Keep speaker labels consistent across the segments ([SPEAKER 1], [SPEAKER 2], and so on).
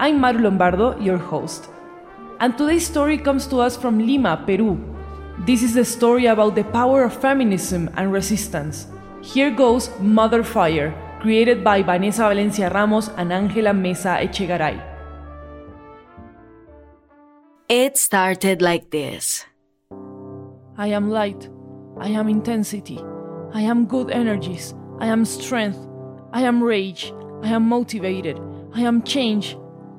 [SPEAKER 1] I'm Maru Lombardo, your host. And today's story comes to us from Lima, Peru. This is the story about the power of feminism and resistance. Here goes Mother Fire, created by Vanessa Valencia Ramos and Angela Mesa Echegaray.
[SPEAKER 2] It started like this
[SPEAKER 1] I am light. I am intensity. I am good energies. I am strength. I am rage. I am motivated. I am change.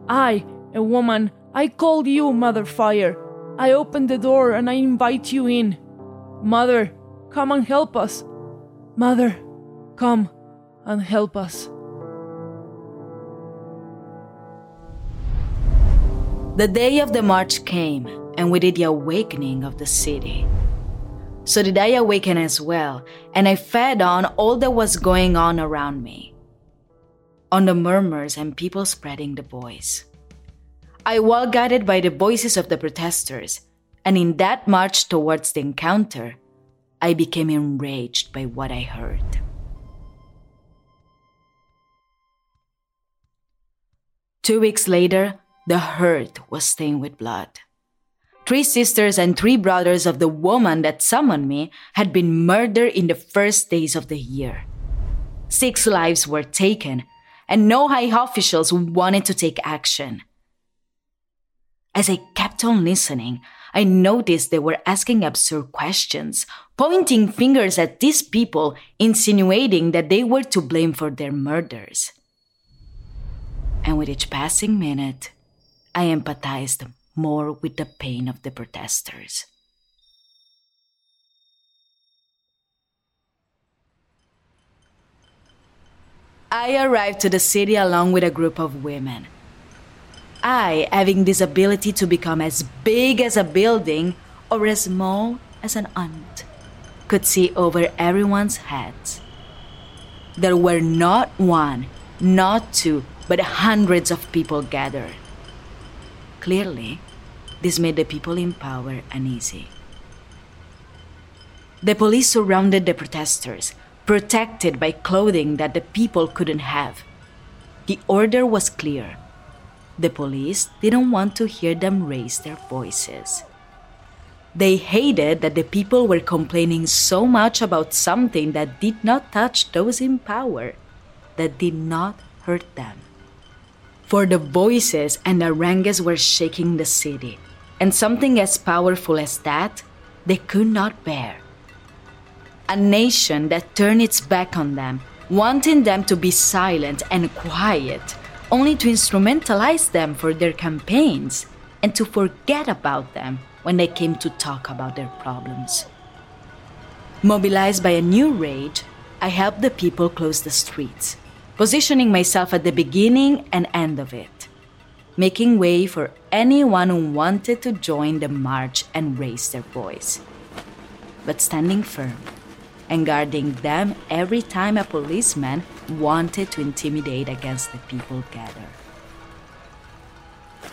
[SPEAKER 1] I, a woman, I called you, Mother Fire. I open the door and I invite you in. Mother, come and help us. Mother, come and help us.
[SPEAKER 2] The day of the march came, and with it the awakening of the city. So did I awaken as well, and I fed on all that was going on around me on the murmurs and people spreading the voice. I was guided by the voices of the protesters, and in that march towards the encounter, I became enraged by what I heard. Two weeks later, the herd was stained with blood. Three sisters and three brothers of the woman that summoned me had been murdered in the first days of the year. Six lives were taken, and no high officials wanted to take action. As I kept on listening, I noticed they were asking absurd questions, pointing fingers at these people, insinuating that they were to blame for their murders. And with each passing minute, I empathized more with the pain of the protesters. I arrived to the city along with a group of women. I, having this ability to become as big as a building or as small as an ant, could see over everyone's heads. There were not one, not two, but hundreds of people gathered. Clearly, this made the people in power uneasy. The police surrounded the protesters, protected by clothing that the people couldn't have. The order was clear. The police didn't want to hear them raise their voices. They hated that the people were complaining so much about something that did not touch those in power, that did not hurt them. For the voices and harangues were shaking the city, and something as powerful as that they could not bear a nation that turned its back on them, wanting them to be silent and quiet, only to instrumentalize them for their campaigns and to forget about them when they came to talk about their problems. Mobilized by a new rage, I helped the people close the streets, positioning myself at the beginning and end of it, making way for anyone who wanted to join the march and raise their voice, but standing firm and guarding them every time a policeman wanted to intimidate against the people gathered.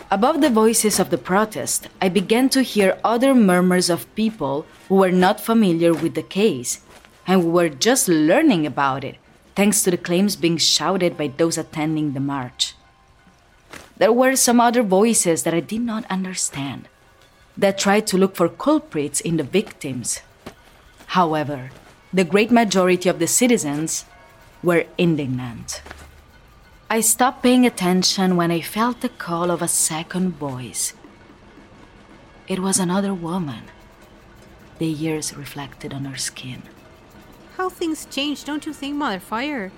[SPEAKER 2] Above the voices of the protest, I began to hear other murmurs of people who were not familiar with the case and who were just learning about it, thanks to the claims being shouted by those attending the march. There were some other voices that I did not understand, that tried to look for culprits in the victims. However, the great majority of the citizens were indignant. I stopped paying attention when I felt the call of a second voice. It was another woman, the years reflected on her skin.
[SPEAKER 3] How things change, don't you think, Mother Fire?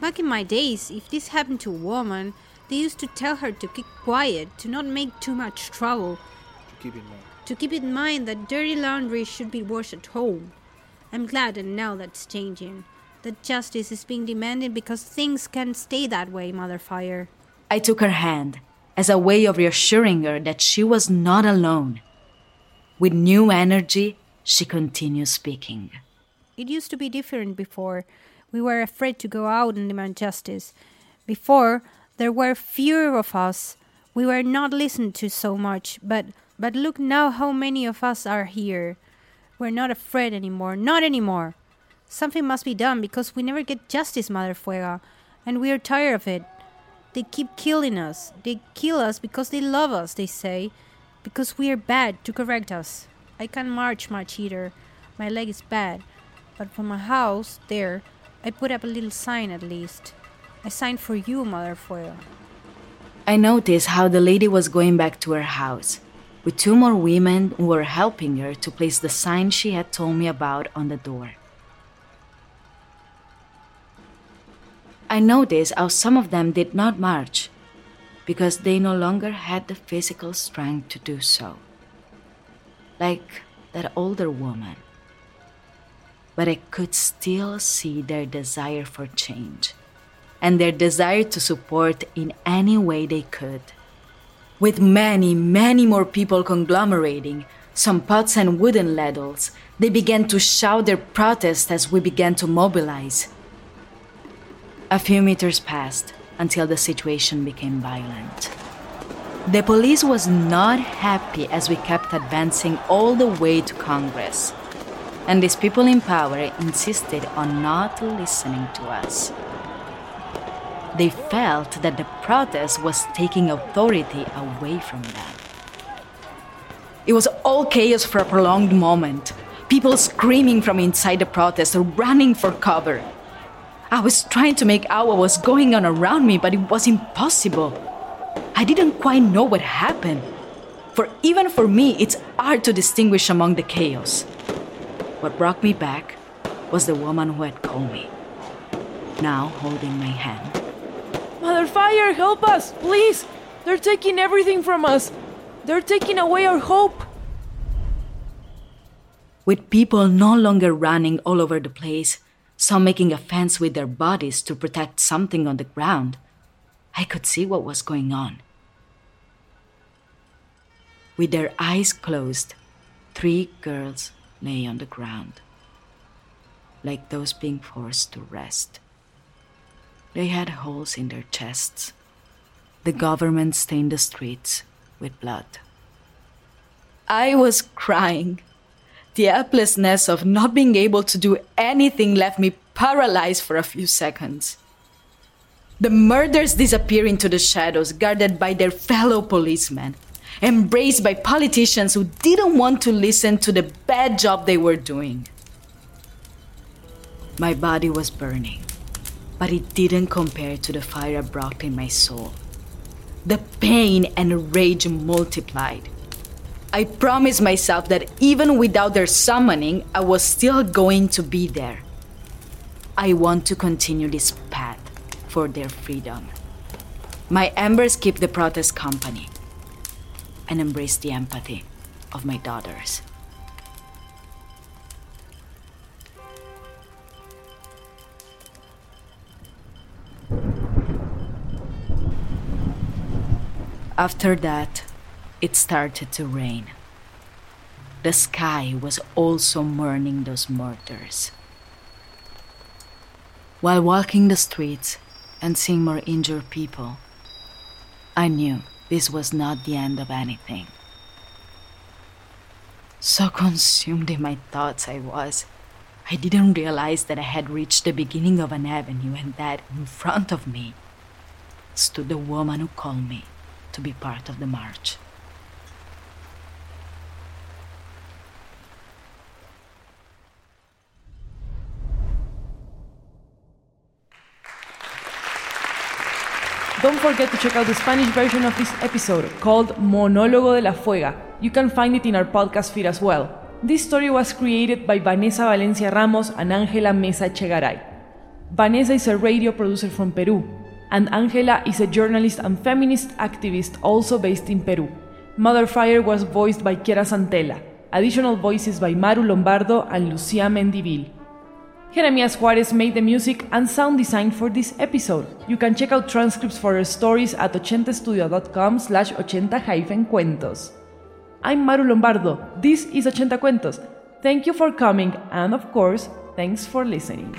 [SPEAKER 3] Back in my days, if this happened to a woman, they used to tell her to keep quiet, to not make too much trouble.
[SPEAKER 4] To Keep in mind.
[SPEAKER 3] To keep in mind that dirty laundry should be washed at home. I'm glad that now that's changing that justice is being demanded because things can't stay that way, Mother Fire.
[SPEAKER 2] I took her hand as a way of reassuring her that she was not alone. With new energy, she continued speaking.
[SPEAKER 3] It used to be different before. We were afraid to go out and demand justice. Before, there were fewer of us. We were not listened to so much, but but look now how many of us are here. We're not afraid anymore, not anymore. Something must be done because we never get justice, Mother Fuega, and we are tired of it. They keep killing us. They kill us because they love us, they say, because we are bad to correct us. I can't march much either. My leg is bad. But from my house, there, I put up a little sign at least. I signed for you, Mother Fuega.
[SPEAKER 2] I noticed how the lady was going back to her house, with two more women who were helping her to place the sign she had told me about on the door. I noticed how some of them did not march because they no longer had the physical strength to do so. Like that older woman. But I could still see their desire for change and their desire to support in any way they could. With many, many more people conglomerating, some pots and wooden ladles, they began to shout their protest as we began to mobilize. A few meters passed until the situation became violent. The police was not happy as we kept advancing all the way to Congress. And these people in power insisted on not listening to us. They felt that the protest was taking authority away from them. It was all chaos for a prolonged moment. People screaming from inside the protest or running for cover. I was trying to make out what was going on around me, but it was impossible. I didn't quite know what happened. For even for me, it's hard to distinguish among the chaos. What brought me back was the woman who had called me, now holding my hand.
[SPEAKER 1] Mother Fire, help us, please! They're taking everything from us. They're taking away our hope.
[SPEAKER 2] With people no longer running all over the place, some making a fence with their bodies to protect something on the ground. I could see what was going on. With their eyes closed, three girls lay on the ground, like those being forced to rest. They had holes in their chests. The government stained the streets with blood. I was crying. The helplessness of not being able to do anything left me paralyzed for a few seconds. The murders disappear into the shadows, guarded by their fellow policemen, embraced by politicians who didn't want to listen to the bad job they were doing. My body was burning, but it didn't compare to the fire I brought in my soul. The pain and rage multiplied. I promised myself that even without their summoning, I was still going to be there. I want to continue this path for their freedom. My embers keep the protest company and embrace the empathy of my daughters. After that, it started to rain. The sky was also mourning those murders. While walking the streets and seeing more injured people, I knew this was not the end of anything. So consumed in my thoughts I was, I didn't realize that I had reached the beginning of an avenue and that in front of me stood the woman who called me to be part of the march.
[SPEAKER 1] don't forget to check out the Spanish version of this episode called Monólogo de la Fuega. You can find it in our podcast feed as well. This story was created by Vanessa Valencia Ramos and Angela Mesa Echegaray. Vanessa is a radio producer from Peru, and Angela is a journalist and feminist activist also based in Peru. Mother Fire was voiced by Kiera Santella. Additional voices by Maru Lombardo and Lucia Mendivil. Jeremias Juarez made the music and sound design for this episode. You can check out transcripts for our stories at 80studio.com slash 80-cuentos. I'm Maru Lombardo. This is 80 Cuentos. Thank you for coming and of course, thanks for listening.